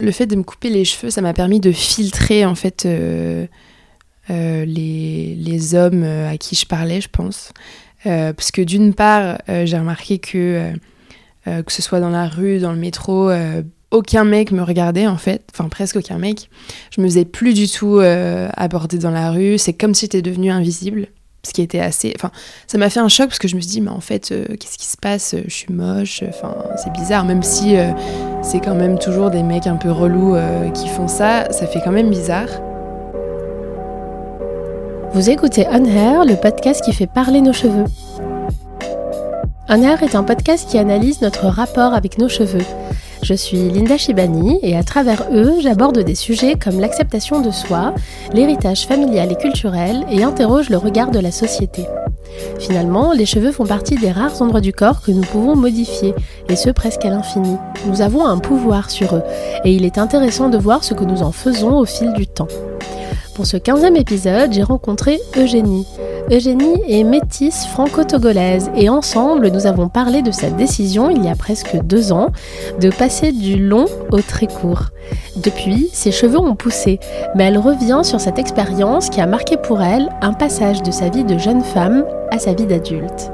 Le fait de me couper les cheveux, ça m'a permis de filtrer en fait les, les, hommes à qui je parlais, je pense. parce que d'une part, j'ai remarqué que que ce soit dans la rue, dans le métro, aucun mec me regardait en fait, enfin presque aucun mec. Je me faisais plus du tout euh, aborder dans la rue. C'est comme si j'étais devenue invisible, ce qui était assez. Enfin, ça m'a fait un choc parce que je me suis dit, mais en fait, euh, qu'est-ce qui se passe? Je suis moche. Enfin, c'est bizarre. Même si euh, c'est quand même toujours des mecs un peu relous qui font ça, ça fait quand même bizarre. Vous écoutez On Hair, le podcast qui fait parler nos cheveux. On Hair est un podcast qui analyse notre rapport avec nos cheveux je suis Linda Shibani et à travers eux, j'aborde des sujets comme l'acceptation de soi, l'héritage familial et culturel et interroge le regard de la société. Finalement, les cheveux font partie des rares endroits du corps que nous pouvons modifier, et ce presque à l'infini. Nous avons un pouvoir sur eux, et il est intéressant de voir ce que nous en faisons au fil du temps. Pour ce 15e épisode, j'ai rencontré Eugénie. Eugénie est métisse franco-togolaise et ensemble nous avons parlé de sa décision il y a presque deux ans de passer du long au très court. Depuis, ses cheveux ont poussé, mais elle revient sur cette expérience qui a marqué pour elle un passage de sa vie de jeune femme à sa vie d'adulte.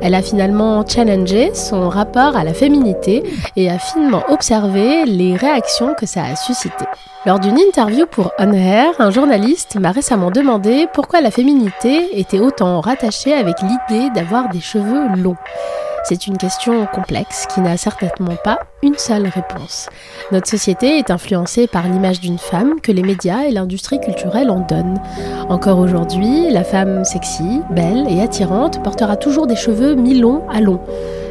Elle a finalement challengé son rapport à la féminité et a finement observé les réactions que ça a suscité. Lors d'une interview pour On Air, un journaliste m'a récemment demandé pourquoi la féminité était autant rattachée avec l'idée d'avoir des cheveux longs. C'est une question complexe qui n'a certainement pas une seule réponse. Notre société est influencée par l'image d'une femme que les médias et l'industrie culturelle en donnent. Encore aujourd'hui, la femme sexy, belle et attirante portera toujours des cheveux mi-longs à longs.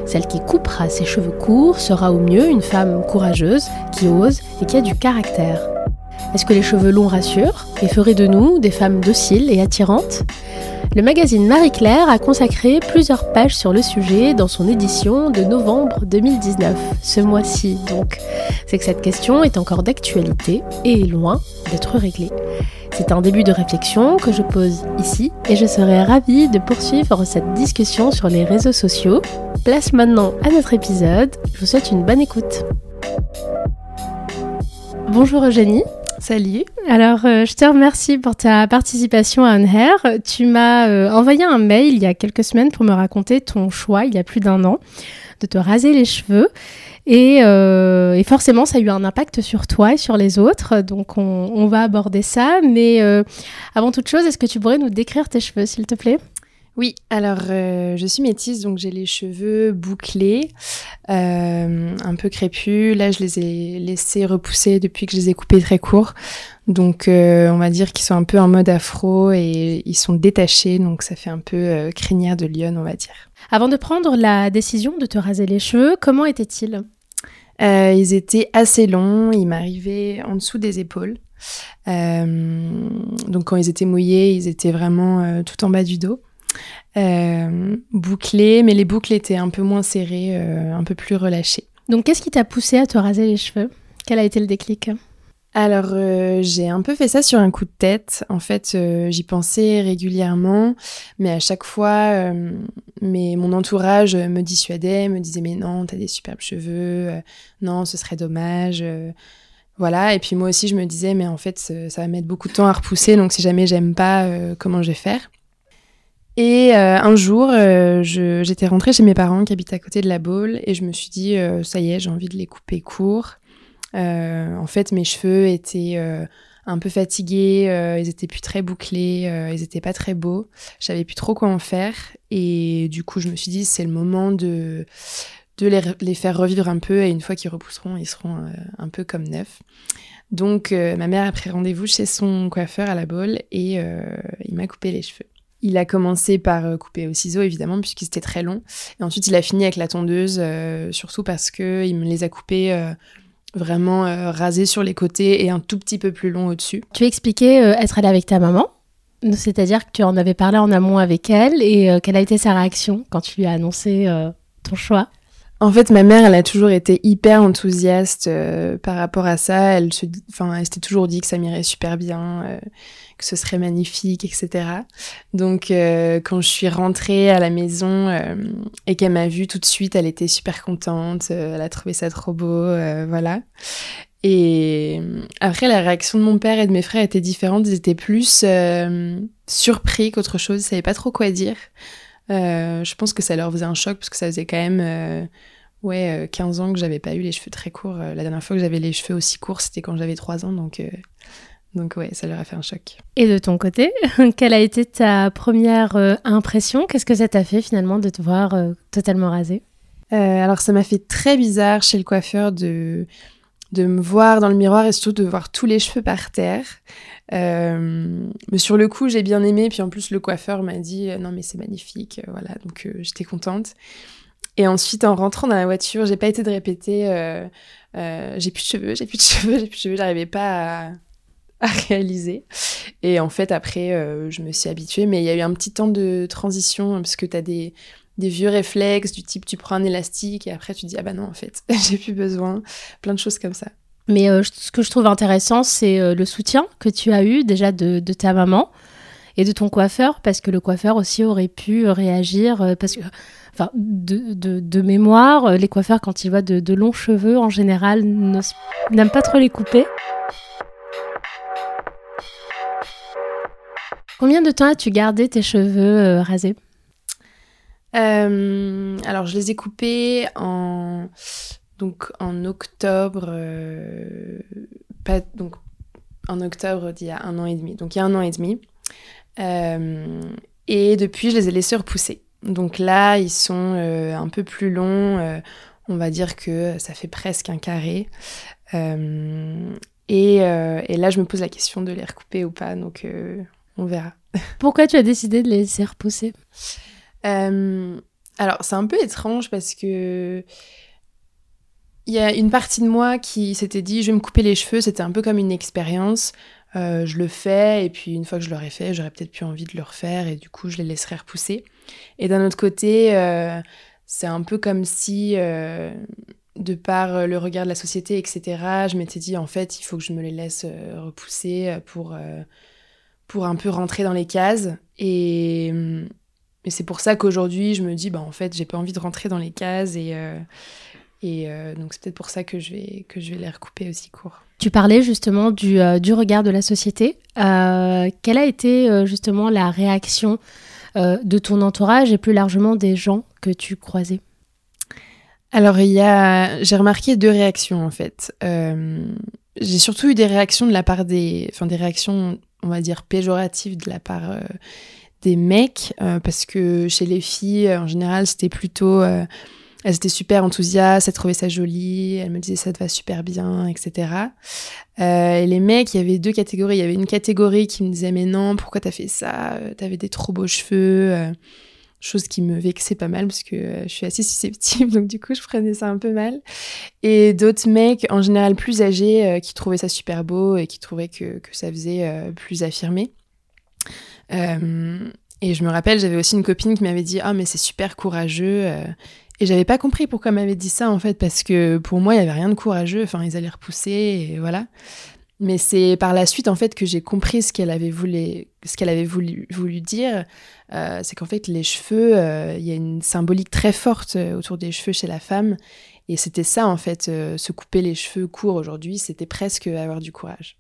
Celle qui coupera ses cheveux courts sera au mieux une femme courageuse, qui ose et qui a du caractère. Est-ce que les cheveux longs rassurent et feraient de nous des femmes dociles et attirantes? Le magazine Marie-Claire a consacré plusieurs pages sur le sujet dans son édition de novembre 2019, ce mois-ci donc. C'est que cette question est encore d'actualité et est loin d'être réglée. C'est un début de réflexion que je pose ici et je serai ravie de poursuivre cette discussion sur les réseaux sociaux. Place maintenant à notre épisode. Je vous souhaite une bonne écoute. Bonjour Eugénie. Salut. Alors, euh, je te remercie pour ta participation à Hair. Tu m'as euh, envoyé un mail il y a quelques semaines pour me raconter ton choix, il y a plus d'un an, de te raser les cheveux. Et, euh, forcément, ça a eu un impact sur toi et sur les autres. Donc, on, on va aborder ça. Mais avant toute chose, est-ce que tu pourrais nous décrire tes cheveux, s'il te plaît? Oui, alors euh, je suis métisse, donc j'ai les cheveux bouclés, euh, un peu crépus. Là, je les ai laissés repousser depuis que je les ai coupés très courts. Donc, euh, on va dire qu'ils sont un peu en mode afro et ils sont détachés, donc ça fait un peu crinière de lionne, on va dire. Avant de prendre la décision de te raser les cheveux, comment étaient-ils? Ils étaient assez longs, ils m'arrivaient en dessous des épaules. donc, quand ils étaient mouillés, ils étaient vraiment tout en bas du dos. Euh, bouclées, mais les boucles étaient un peu moins serrées, euh, un peu plus relâchées. Donc qu'est-ce qui t'a poussé à te raser les cheveux? Quel a été le déclic? Alors euh, j'ai un peu fait ça sur un coup de tête. En fait, j'y pensais régulièrement, mais à chaque fois, mais mon entourage me dissuadait, me disait mais non, t'as des superbes cheveux, non, ce serait dommage. voilà, et puis moi aussi je me disais mais en fait ça va mettre beaucoup de temps à repousser, donc si jamais j'aime pas, comment je vais faire? Et euh, un jour, euh, j'étais rentrée chez mes parents qui habitent à côté de la Baule et je me suis dit, euh, ça y est, j'ai envie de les couper court. en fait, mes cheveux étaient un peu fatigués, ils étaient plus très bouclés, ils étaient pas très beaux. Je savais plus trop quoi en faire et du coup, je me suis dit, c'est le moment de de les, les, faire revivre un peu et une fois qu'ils repousseront, ils seront un peu comme neufs. Donc, ma mère a pris rendez-vous chez son coiffeur à la Baule et il m'a coupé les cheveux. Il a commencé par euh, couper au ciseau, évidemment, puisqu'il était très long. Et ensuite, il a fini avec la tondeuse, euh, surtout parce qu'il me les a coupés euh, vraiment rasés sur les côtés et un tout petit peu plus long au-dessus. Tu expliquais être allée avec ta maman c'est-à-dire que tu en avais parlé en amont avec elle et quelle a été sa réaction quand tu lui as annoncé ton choix? En fait, ma mère, elle a toujours été hyper enthousiaste par rapport à ça. Elle se, enfin, elle s'était toujours dit que ça m'irait super bien, que ce serait magnifique, etc. Donc euh, quand je suis rentrée à la maison euh, et qu'elle m'a vue tout de suite, elle était super contente, euh, elle a trouvé ça trop beau, voilà. Et après, la réaction de mon père et de mes frères était différente. Ils étaient plus surpris qu'autre chose. Ils savaient pas trop quoi dire. Je pense que ça leur faisait un choc parce que ça faisait quand même ouais, 15 ans que j'avais pas eu les cheveux très courts. la dernière fois que j'avais les cheveux aussi courts, c'était quand j'avais 3 ans. Donc, donc ouais, ça leur a fait un choc. Et de ton côté, quelle a été ta première euh, impression? Qu'est-ce que ça t'a fait finalement de te voir euh, totalement rasée? Euh, Alors ça m'a fait très bizarre chez le coiffeur de, de me voir dans le miroir et surtout de voir tous les cheveux par terre. Mais sur le coup, j'ai bien aimé. Puis en plus, le coiffeur m'a dit non mais c'est magnifique, voilà. Donc j'étais contente. Et ensuite, en rentrant dans la voiture, j'ai pas été de répéter. j'ai plus de cheveux, j'ai plus de cheveux, j'ai plus de cheveux. J'arrivais pas à réaliser. Et en fait, après, euh, je me suis habituée, mais il y a eu un petit temps de transition, parce que tu as des, des vieux réflexes du type tu prends un élastique et après tu dis ah bah non, en fait, j'ai plus besoin. Plein de choses comme ça. Mais euh, ce que je trouve intéressant, c'est euh, le soutien que tu as eu déjà de, ta maman et de ton coiffeur, parce que le coiffeur aussi aurait pu réagir, parce que, enfin, de, mémoire, les coiffeurs, quand ils voient de, longs cheveux, en général, n'aiment pas trop les couper. Combien de temps as-tu gardé tes cheveux euh, rasés? Euh, Alors, je les ai coupés en, donc, en octobre, euh, pas, donc, en octobre d'il y a un an et demi. Donc, il y a un an et demi. et depuis, je les ai laissés repousser. Donc là, ils sont un peu plus longs. on va dire que ça fait presque un carré. Et, et, là, je me pose la question de les recouper ou pas. Donc, on verra. Pourquoi tu as décidé de les laisser repousser? Euh, Alors, c'est un peu étrange parce que il y a une partie de moi qui s'était dit je vais me couper les cheveux, c'était un peu comme une expérience. Euh, je le fais et puis une fois que je l'aurai fait, j'aurais peut-être plus envie de le refaire et du coup je les laisserai repousser. Et d'un autre côté, euh, c'est un peu comme si, de par le regard de la société, etc., je m'étais dit en fait il faut que je me les laisse repousser pour pour un peu rentrer dans les cases. Et, et c'est pour ça qu'aujourd'hui, je me dis, bah, en fait, j'ai pas envie de rentrer dans les cases. Et, euh, et euh, donc, c'est peut-être pour ça que je, vais, que je vais les recouper aussi court. Tu parlais justement du, euh, du regard de la société. quelle a été justement la réaction de ton entourage et plus largement des gens que tu croisais? Alors, il y a... j'ai remarqué deux réactions en fait. j'ai surtout eu des réactions de la part des, enfin des réactions on va dire, péjorative de la part euh, des mecs, euh, parce que chez les filles, en général, c'était plutôt... Euh, elles étaient super enthousiastes, elles trouvaient ça joli, elles me disaient ça te va super bien, etc. et les mecs, il y avait deux catégories. Il y avait une catégorie qui me disait mais non, pourquoi t'as fait ça? T'avais des trop beaux cheveux chose qui me vexait pas mal parce que euh, je suis assez susceptible, donc du coup je prenais ça un peu mal. Et d'autres mecs, en général plus âgés, euh, qui trouvaient ça super beau et qui trouvaient que, que ça faisait euh, plus affirmé. et je me rappelle, j'avais aussi une copine qui m'avait dit Ah, mais c'est super courageux. Et j'avais pas compris pourquoi m'avait dit ça en fait, parce que pour moi il y avait rien de courageux, enfin ils allaient repousser et voilà. Mais c'est par la suite en fait que j'ai compris ce qu'elle avait voulu, ce qu'elle avait voulu, voulu dire. Euh, c'est qu'en fait les cheveux, euh, il y a une symbolique très forte euh, autour des cheveux chez la femme. Et c'était ça en fait, se couper les cheveux courts aujourd'hui, c'était presque avoir du courage.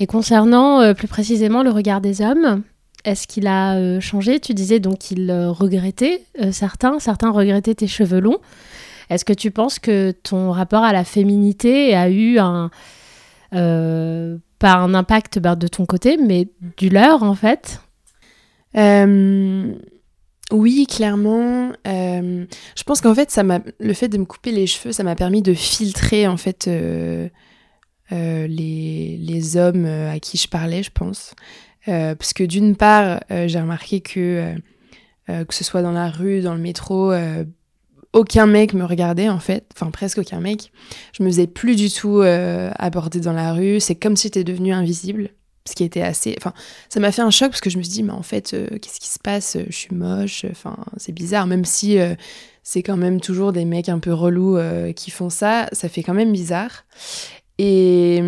Et concernant plus précisément le regard des hommes, est-ce qu'il a changé? Tu disais donc qu'il regrettait certains, certains regrettaient tes cheveux longs. Est-ce que tu penses que ton rapport à la féminité a eu un euh, pas un impact bah, de ton côté, mais du leur en fait? Euh, Oui, clairement. Euh, je pense qu'en fait, le fait de me couper les cheveux, ça m'a permis de filtrer en fait les, les, hommes à qui je parlais, je pense. Parce que d'une part, j'ai remarqué que que ce soit dans la rue, dans le métro, aucun mec me regardait en fait, enfin presque aucun mec. Je me faisais plus du tout euh, aborder dans la rue. C'est comme si j'étais devenue invisible, ce qui était assez. Enfin, ça m'a fait un choc parce que je me suis dit, mais en fait, euh, qu'est-ce qui se passe? Je suis moche. Enfin, c'est bizarre, même si euh, c'est quand même toujours des mecs un peu relous qui font ça, ça fait quand même bizarre. Et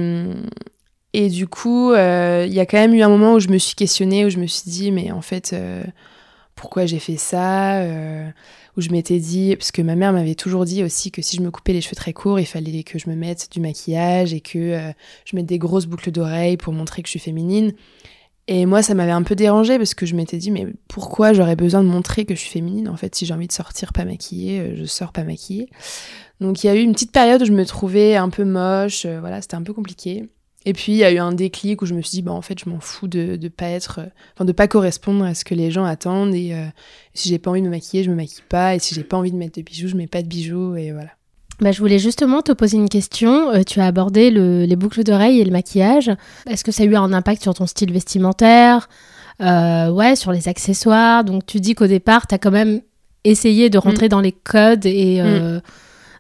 et du coup, il y a quand même eu un moment où je me suis questionnée, où je me suis dit, mais en fait pourquoi j'ai fait ça, où je m'étais dit, parce que ma mère m'avait toujours dit aussi que si je me coupais les cheveux très courts, il fallait que je me mette du maquillage et que je mette des grosses boucles d'oreilles pour montrer que je suis féminine. Et moi, ça m'avait un peu dérangé parce que je m'étais dit, mais pourquoi j'aurais besoin de montrer que je suis féminine En fait, si j'ai envie de sortir pas maquillée, je sors pas maquillée. Donc il y a eu une petite période où je me trouvais un peu moche, voilà, c'était un peu compliqué. Et puis il y a eu un déclic où je me suis dit bah en fait je m'en fous de de pas être enfin de pas correspondre à ce que les gens attendent et euh, si j'ai pas envie de me maquiller, je me maquille pas et si j'ai pas envie de mettre de bijoux, je mets pas de bijoux et voilà. Bah, je voulais justement te poser une question. Euh, tu as abordé les boucles d'oreilles et le maquillage. Est-ce que ça a eu un impact sur ton style vestimentaire? Euh, Ouais, sur les accessoires. Donc tu dis qu'au départ, tu as quand même essayé de rentrer mm. dans les codes et mm.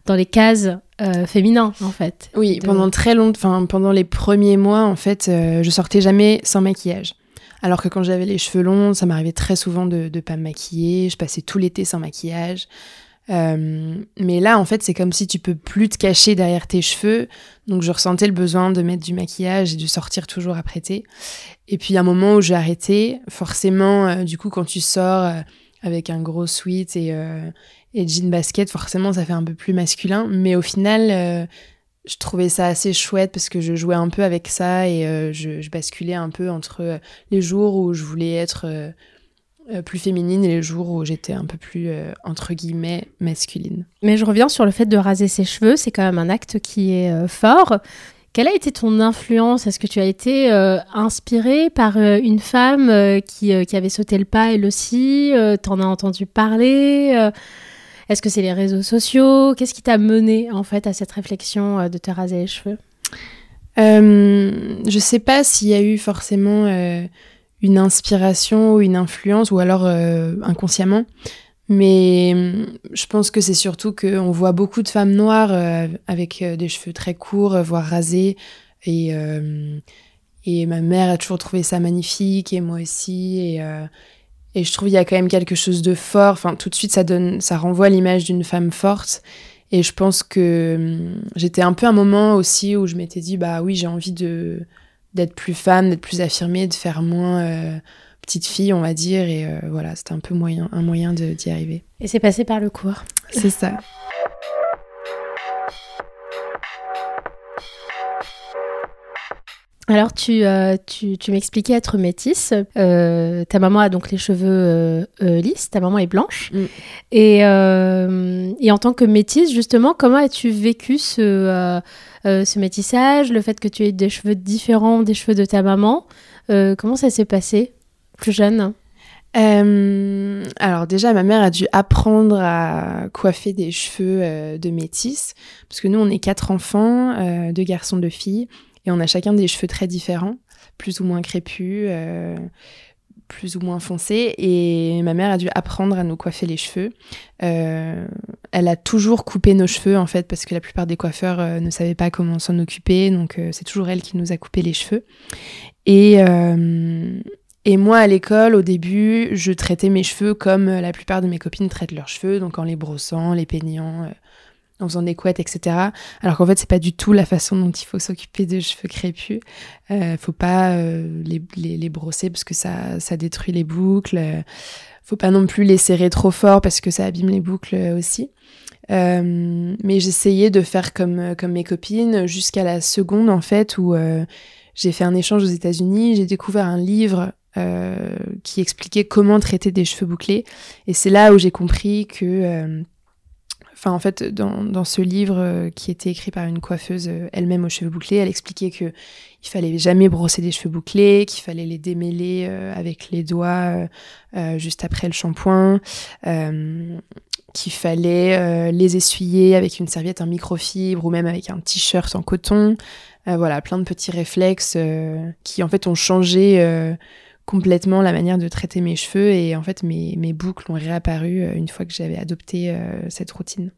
Dans les cases euh, féminin en fait. Oui, pendant très longtemps, pendant les premiers mois en fait, euh, je sortais jamais sans maquillage. Alors que quand j'avais les cheveux longs, ça m'arrivait très souvent de ne pas me maquiller. Je passais tout l'été sans maquillage. Euh, mais là, en fait, c'est comme si tu peux plus te cacher derrière tes cheveux. Donc, je ressentais le besoin de mettre du maquillage et de sortir toujours apprêté. Et puis, un moment où j'ai arrêté, forcément, du coup, quand tu sors avec un gros sweat et, et jean basket, forcément, ça fait un peu plus masculin. Mais au final, euh, je trouvais ça assez chouette parce que je jouais un peu avec ça et euh, je, basculais un peu entre euh, les jours où je voulais être plus féminine et les jours où j'étais un peu plus, entre guillemets, masculine. Mais je reviens sur le fait de raser ses cheveux. C'est quand même un acte qui est fort. Quelle a été ton influence? Est-ce que tu as été inspirée par une femme qui, qui, avait sauté le pas elle aussi? T'en as entendu parler est-ce que c'est les réseaux sociaux? Qu'est-ce qui t'a mené en fait à cette réflexion euh, de te raser les cheveux? Euh, Je sais pas s'il y a eu forcément euh, une inspiration ou une influence ou alors euh, inconsciemment. Mais je pense que c'est surtout qu'on voit beaucoup de femmes noires avec des cheveux très courts, voire rasés. Et, et ma mère a toujours trouvé ça magnifique, et moi aussi. Et, et je trouve qu'il y a quand même quelque chose de fort. Enfin, tout de suite, ça donne, ça renvoie l'image d'une femme forte. Et je pense que hum, j'étais un peu un moment aussi où je m'étais dit, bah oui, j'ai envie d'être plus femme, d'être plus affirmée, de faire moins euh, petite fille, on va dire. Et euh, voilà, c'était un peu moyen, un moyen d'y arriver. Et c'est passé par le cours. C'est ça. Alors, tu, euh, tu, tu m'expliquais être métisse. Euh, ta maman a donc les cheveux euh, lisses, ta maman est blanche. Mm. Et, et, en tant que métisse, justement, comment as-tu vécu ce, ce métissage, le fait que tu aies des cheveux différents des cheveux de ta maman? Comment ça s'est passé? Plus jeune alors déjà, ma mère a dû apprendre à coiffer des cheveux de métisse, parce que nous, on est quatre enfants, deux garçons, deux filles. Et on a chacun des cheveux très différents, plus ou moins crépus, euh, plus ou moins foncés. Et ma mère a dû apprendre à nous coiffer les cheveux. Euh, elle a toujours coupé nos cheveux, en fait, parce que la plupart des coiffeurs euh, ne savaient pas comment s'en occuper. Donc c'est toujours elle qui nous a coupé les cheveux. Et, et moi, à l'école, au début, je traitais mes cheveux comme la plupart de mes copines traitent leurs cheveux, donc en les brossant, les peignant en faisant des couettes, etc. Alors qu'en fait, c'est pas du tout la façon dont il faut s'occuper de cheveux crépus. Euh, faut pas euh, les, les, brosser parce que ça, ça détruit les boucles. Faut pas non plus les serrer trop fort parce que ça abîme les boucles aussi. Euh, mais j'essayais de faire comme, comme mes copines jusqu'à la seconde, en fait, où euh, j'ai fait un échange aux États-Unis. J'ai découvert un livre qui expliquait comment traiter des cheveux bouclés. Et c'est là où j'ai compris que Enfin, en fait, dans, dans ce livre euh, qui était écrit par une coiffeuse euh, elle-même aux cheveux bouclés, elle expliquait que il fallait jamais brosser des cheveux bouclés, qu'il fallait les démêler euh, avec les doigts juste après le shampoing, qu'il fallait les essuyer avec une serviette en microfibre ou même avec un t-shirt en coton. voilà, plein de petits réflexes qui en fait ont changé complètement la manière de traiter mes cheveux et en fait mes, mes boucles ont réapparu euh, une fois que j'avais adopté euh, cette routine.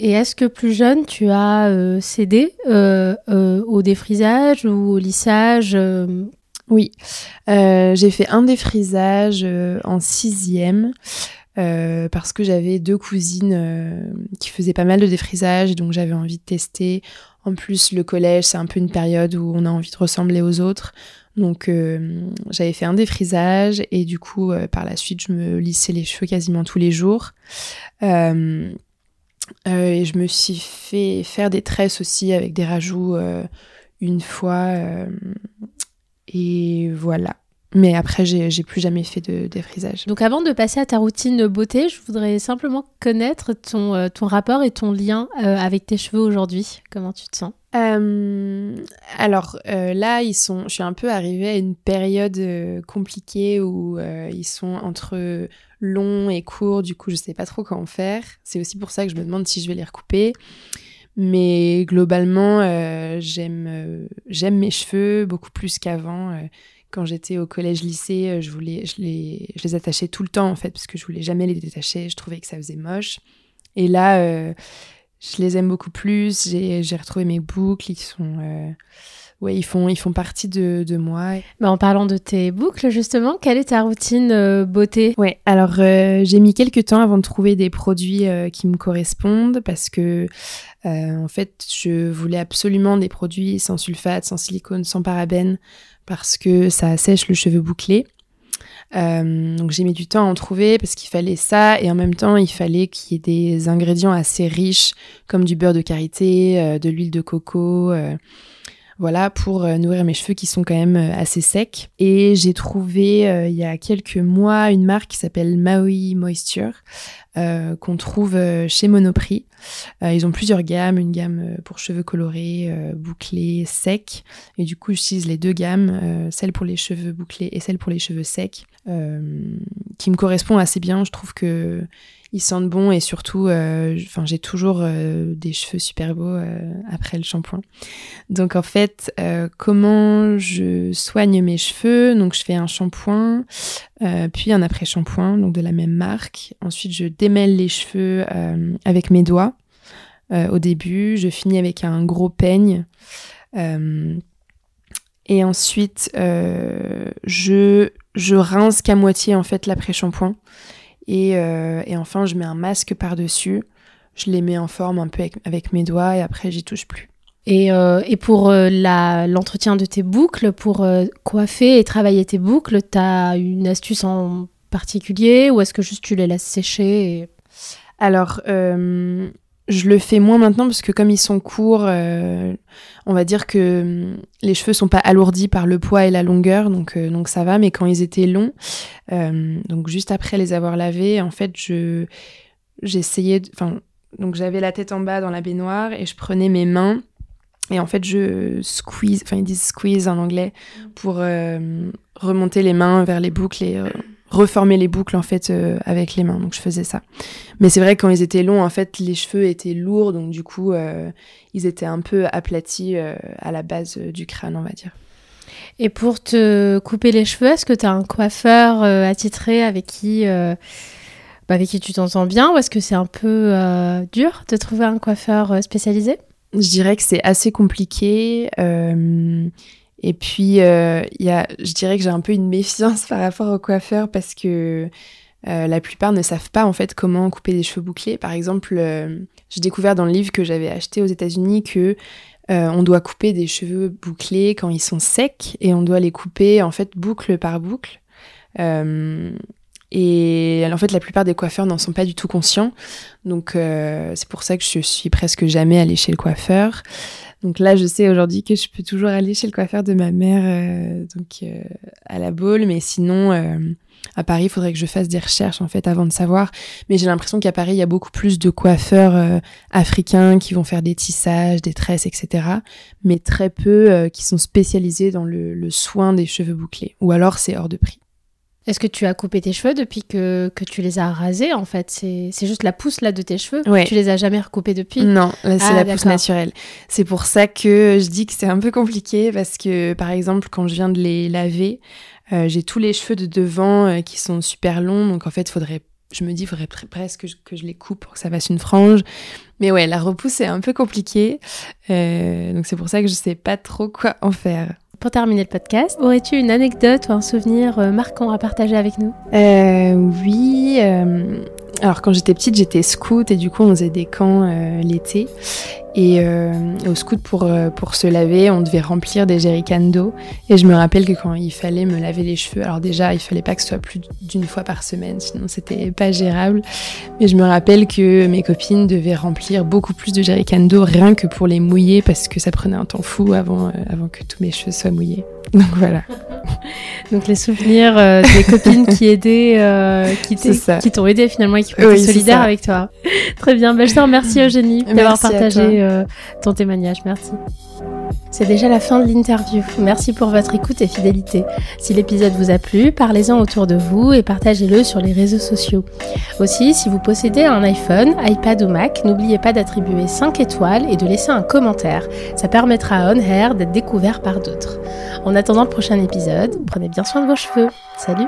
Et est-ce que plus jeune, tu as euh, cédé au défrisage ou au lissage Oui, j'ai fait un défrisage en sixième. parce que j'avais deux cousines qui faisaient pas mal de défrisage, donc j'avais envie de tester. En plus, le collège, c'est un peu une période où on a envie de ressembler aux autres. Donc j'avais fait un défrisage et du coup par la suite je me lissais les cheveux quasiment tous les jours. et je me suis fait faire des tresses aussi avec des rajouts une fois. et voilà. Mais après, j'ai plus jamais fait de défrisage. Donc avant de passer à ta routine beauté, je voudrais simplement connaître ton, euh, rapport et ton lien euh, avec tes cheveux aujourd'hui. Comment tu te sens? Euh, Alors là, ils sont, je suis un peu arrivée à une période compliquée où ils sont entre longs et courts. Du coup, je sais pas trop comment faire. C'est aussi pour ça que je me demande si je vais les recouper. Mais globalement, j'aime j'aime mes cheveux beaucoup plus qu'avant quand j'étais au collège-lycée, euh, je voulais, je les, je les attachais tout le temps en fait, parce que je voulais jamais les détacher. Je trouvais que ça faisait moche. Et là, euh, je les aime beaucoup plus. J'ai, retrouvé mes boucles. Ils sont, euh, ouais, ils font, ils font partie de, de moi. Bah, en parlant de tes boucles, justement, quelle est ta routine beauté? Ouais. Alors, j'ai mis quelques temps avant de trouver des produits qui me correspondent, parce que en fait, je voulais absolument des produits sans sulfate, sans silicone, sans parabènes parce que ça assèche le cheveu bouclé. Euh, donc j'ai mis du temps à en trouver parce qu'il fallait ça et en même temps il fallait qu'il y ait des ingrédients assez riches comme du beurre de karité, euh, de l'huile de coco, euh, voilà pour nourrir mes cheveux qui sont quand même assez secs. Et j'ai trouvé il y a quelques mois une marque qui s'appelle Maui Moisture euh, qu'on trouve euh, chez Monoprix. Euh, ils ont plusieurs gammes, une gamme pour cheveux colorés, bouclés, secs. Et du coup, j'utilise les deux gammes, celle pour les cheveux bouclés et celle pour les cheveux secs, qui me correspond assez bien. Je trouve que ils sentent bon et surtout, euh, enfin, j'ai toujours euh, des cheveux super beaux euh, après le shampoing. Donc en fait, comment je soigne mes cheveux? Donc je fais un shampoing, puis un après-shampoing, donc de la même marque. Ensuite, je démêle les cheveux avec mes doigts. au début, je finis avec un gros peigne. et ensuite, je, je rince qu'à moitié en fait l'après-shampoing. Euh, et, enfin, je mets un masque par-dessus. Je les mets en forme un peu avec, mes doigts et après, j'y touche plus. Et, euh, pour euh, l'entretien de tes boucles, pour coiffer et travailler tes boucles, tu as une astuce en particulier ou est-ce que juste tu les laisses sécher Alors, je le fais moins maintenant parce que comme ils sont courts, euh, on va dire que hum, les cheveux sont pas alourdis par le poids et la longueur, donc euh, donc ça va. Mais quand ils étaient longs, euh, donc juste après les avoir lavés, en fait, je j'essayais, enfin, donc j'avais la tête en bas dans la baignoire et je prenais mes mains et en fait je squeeze, enfin ils disent squeeze en anglais pour remonter les mains vers les boucles et reformer les boucles en fait euh, avec les mains. Donc je faisais ça. Mais c'est vrai que quand ils étaient longs, en fait, les cheveux étaient lourds, donc du coup, euh, ils étaient un peu aplatis euh, à la base du crâne, on va dire. Et pour te couper les cheveux, est-ce que tu as un coiffeur attitré avec qui, bah, avec qui tu t'entends bien? Ou est-ce que c'est un peu dur de trouver un coiffeur spécialisé? Je dirais que c'est assez compliqué. Et puis, euh, y a, je dirais que j'ai un peu une méfiance par rapport aux coiffeurs parce que euh, la plupart ne savent pas en fait comment couper des cheveux bouclés. Par exemple, euh, j'ai découvert dans le livre que j'avais acheté aux États-Unis que euh, on doit couper des cheveux bouclés quand ils sont secs et on doit les couper en fait boucle par boucle. et en fait, la plupart des coiffeurs n'en sont pas du tout conscients. Donc, c'est pour ça que je suis presque jamais allée chez le coiffeur. Donc là, je sais aujourd'hui que je peux toujours aller chez le coiffeur de ma mère, euh, donc euh, à la Baule, mais sinon euh, à Paris, il faudrait que je fasse des recherches en fait avant de savoir. Mais j'ai l'impression qu'à Paris, il y a beaucoup plus de coiffeurs africains qui vont faire des tissages, des tresses, etc. Mais très peu qui sont spécialisés dans le soin des cheveux bouclés. Ou alors c'est hors de prix. Est-ce que tu as coupé tes cheveux depuis que, que tu les as rasés en fait? C'est juste la pousse là de tes cheveux. Tu les as jamais recoupés depuis? Non, c'est ah, la pousse naturelle. C'est pour ça que je dis que c'est un peu compliqué parce que par exemple quand je viens de les laver, euh, j'ai tous les cheveux de devant euh, qui sont super longs. Donc en fait faudrait je me dis, il faudrait presque que je, que je, les coupe pour que ça fasse une frange. Mais ouais, la repousse est un peu compliquée. Euh, donc c'est pour ça que je sais pas trop quoi en faire pour terminer le podcast, aurais-tu une anecdote ou un souvenir euh, marquant à partager avec nous? Euh, Oui. Euh, alors quand j'étais petite, j'étais scout et du coup on faisait des camps l'été. Et euh, au scout, pour, euh, pour se laver, on devait remplir des jerrycans d'eau. Et je me rappelle que quand il fallait me laver les cheveux, alors déjà, il fallait pas que ce soit plus d'une fois par semaine, sinon c'était pas gérable. Mais je me rappelle que mes copines devaient remplir beaucoup plus de jerrycans d'eau rien que pour les mouiller parce que ça prenait un temps fou avant, euh, avant que tous mes cheveux soient mouillés. Donc voilà. Donc les souvenirs des copines qui aidaient, qui t'ont aidé finalement et qui ont été solidaires avec toi. Très bien. Ben, je te remercie Eugénie d'avoir partagé euh, ton témoignage. Merci. C'est déjà la fin de l'interview. Merci pour votre écoute et fidélité. Si l'épisode vous a plu, parlez-en autour de vous et partagez-le sur les réseaux sociaux. Aussi, si vous possédez un iPhone, iPad ou Mac, n'oubliez pas d'attribuer 5 étoiles et de laisser un commentaire. Ça permettra à On Hair d'être découvert par d'autres. En attendant le prochain épisode, prenez bien soin de vos cheveux. Salut